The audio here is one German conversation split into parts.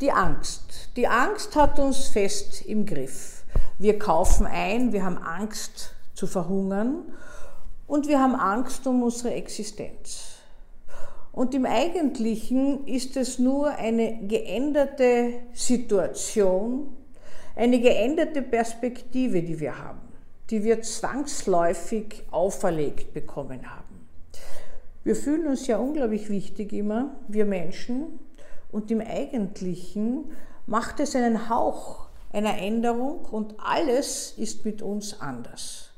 Die Angst. Die Angst hat uns fest im Griff. Wir kaufen ein, wir haben Angst zu verhungern und wir haben Angst um unsere Existenz. Und im Eigentlichen ist es nur eine geänderte Situation, eine geänderte Perspektive, die wir haben, die wir zwangsläufig auferlegt bekommen haben. Wir fühlen uns ja unglaublich wichtig immer, wir Menschen, und im Eigentlichen macht es einen Hauch einer Änderung und alles ist mit uns anders.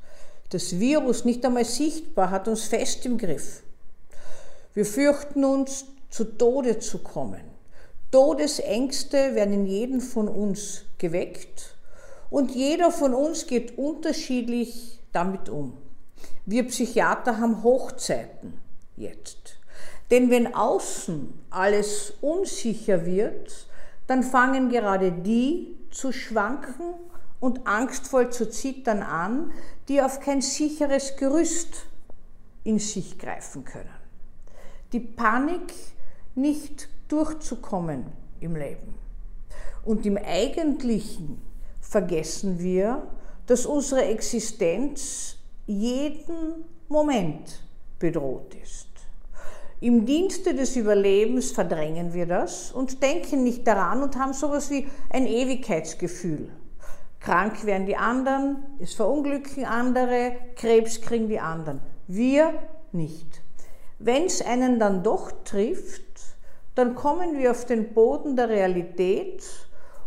Das Virus, nicht einmal sichtbar, hat uns fest im Griff. Wir fürchten uns, zu Tode zu kommen. Todesängste werden in jedem von uns geweckt und jeder von uns geht unterschiedlich damit um. Wir Psychiater haben Hochzeiten jetzt. Denn wenn außen alles unsicher wird, dann fangen gerade die zu schwanken und angstvoll zu zittern an, die auf kein sicheres Gerüst in sich greifen können. Die Panik, nicht durchzukommen im Leben. Und im Eigentlichen vergessen wir, dass unsere Existenz jeden Moment bedroht ist. Im Dienste des Überlebens verdrängen wir das und denken nicht daran und haben sowas wie ein Ewigkeitsgefühl. Krank werden die anderen, es verunglücken andere, Krebs kriegen die anderen. Wir nicht. Wenn es einen dann doch trifft, dann kommen wir auf den Boden der Realität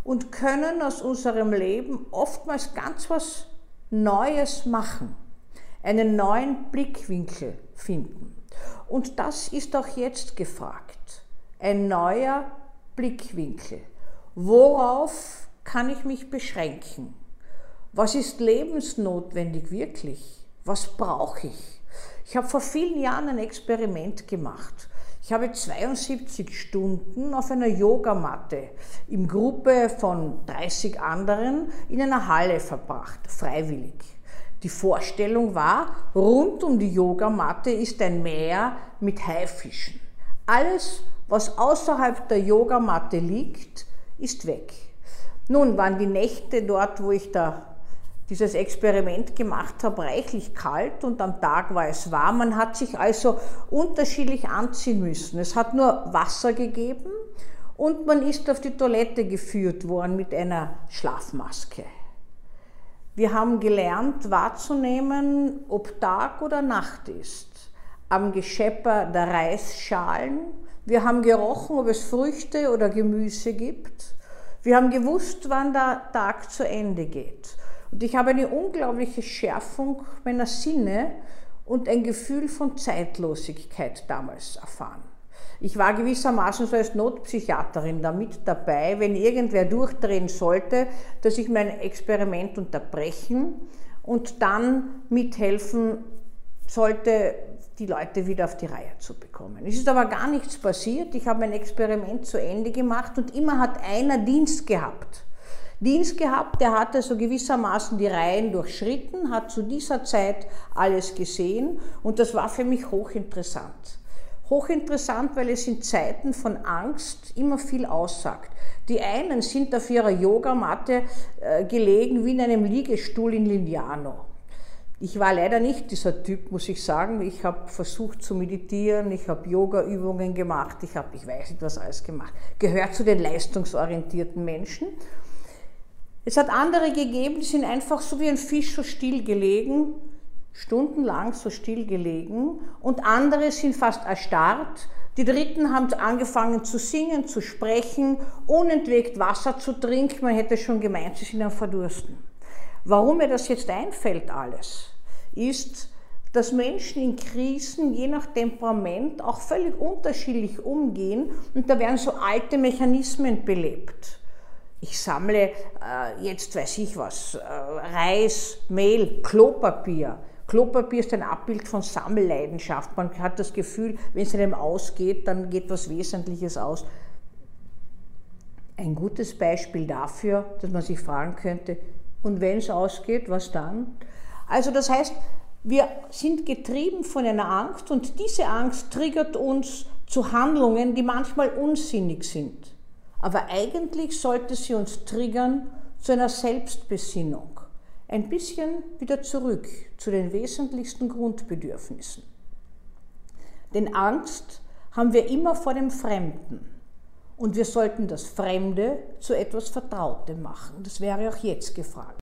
und können aus unserem Leben oftmals ganz was Neues machen, einen neuen Blickwinkel finden. Und das ist auch jetzt gefragt. Ein neuer Blickwinkel. Worauf kann ich mich beschränken? Was ist lebensnotwendig wirklich? Was brauche ich? Ich habe vor vielen Jahren ein Experiment gemacht. Ich habe 72 Stunden auf einer Yogamatte in Gruppe von 30 anderen in einer Halle verbracht, freiwillig. Die Vorstellung war, rund um die Yogamatte ist ein Meer mit Haifischen. Alles, was außerhalb der Yogamatte liegt, ist weg. Nun waren die Nächte dort, wo ich da dieses Experiment gemacht habe, reichlich kalt und am Tag war es warm. Man hat sich also unterschiedlich anziehen müssen. Es hat nur Wasser gegeben und man ist auf die Toilette geführt worden mit einer Schlafmaske. Wir haben gelernt wahrzunehmen, ob Tag oder Nacht ist, am Geschepper der Reisschalen. Wir haben gerochen, ob es Früchte oder Gemüse gibt. Wir haben gewusst, wann der Tag zu Ende geht. Und ich habe eine unglaubliche Schärfung meiner Sinne und ein Gefühl von Zeitlosigkeit damals erfahren. Ich war gewissermaßen so als Notpsychiaterin da mit dabei, wenn irgendwer durchdrehen sollte, dass ich mein Experiment unterbrechen und dann mithelfen sollte, die Leute wieder auf die Reihe zu bekommen. Es ist aber gar nichts passiert. Ich habe mein Experiment zu Ende gemacht und immer hat einer Dienst gehabt. Dienst gehabt, der hatte so gewissermaßen die Reihen durchschritten, hat zu dieser Zeit alles gesehen und das war für mich hochinteressant. Hochinteressant, weil es in Zeiten von Angst immer viel aussagt. Die einen sind auf ihrer Yogamatte äh, gelegen wie in einem Liegestuhl in Lignano. Ich war leider nicht dieser Typ, muss ich sagen. Ich habe versucht zu meditieren, ich habe Yoga-Übungen gemacht, ich habe, ich weiß nicht was alles gemacht. Gehört zu den leistungsorientierten Menschen. Es hat andere gegeben, die sind einfach so wie ein Fisch so still gelegen stundenlang so still gelegen und andere sind fast erstarrt. Die Dritten haben angefangen zu singen, zu sprechen, unentwegt Wasser zu trinken. Man hätte schon gemeint, sie sind am Verdursten. Warum mir das jetzt einfällt alles, ist, dass Menschen in Krisen je nach Temperament auch völlig unterschiedlich umgehen und da werden so alte Mechanismen belebt. Ich sammle äh, jetzt weiß ich was, äh, Reis, Mehl, Klopapier. Klopapier ist ein Abbild von Sammelleidenschaft. Man hat das Gefühl, wenn es einem ausgeht, dann geht was Wesentliches aus. Ein gutes Beispiel dafür, dass man sich fragen könnte, und wenn es ausgeht, was dann? Also das heißt, wir sind getrieben von einer Angst und diese Angst triggert uns zu Handlungen, die manchmal unsinnig sind. Aber eigentlich sollte sie uns triggern zu einer Selbstbesinnung. Ein bisschen wieder zurück zu den wesentlichsten Grundbedürfnissen. Denn Angst haben wir immer vor dem Fremden. Und wir sollten das Fremde zu etwas Vertrautem machen. Das wäre auch jetzt gefragt.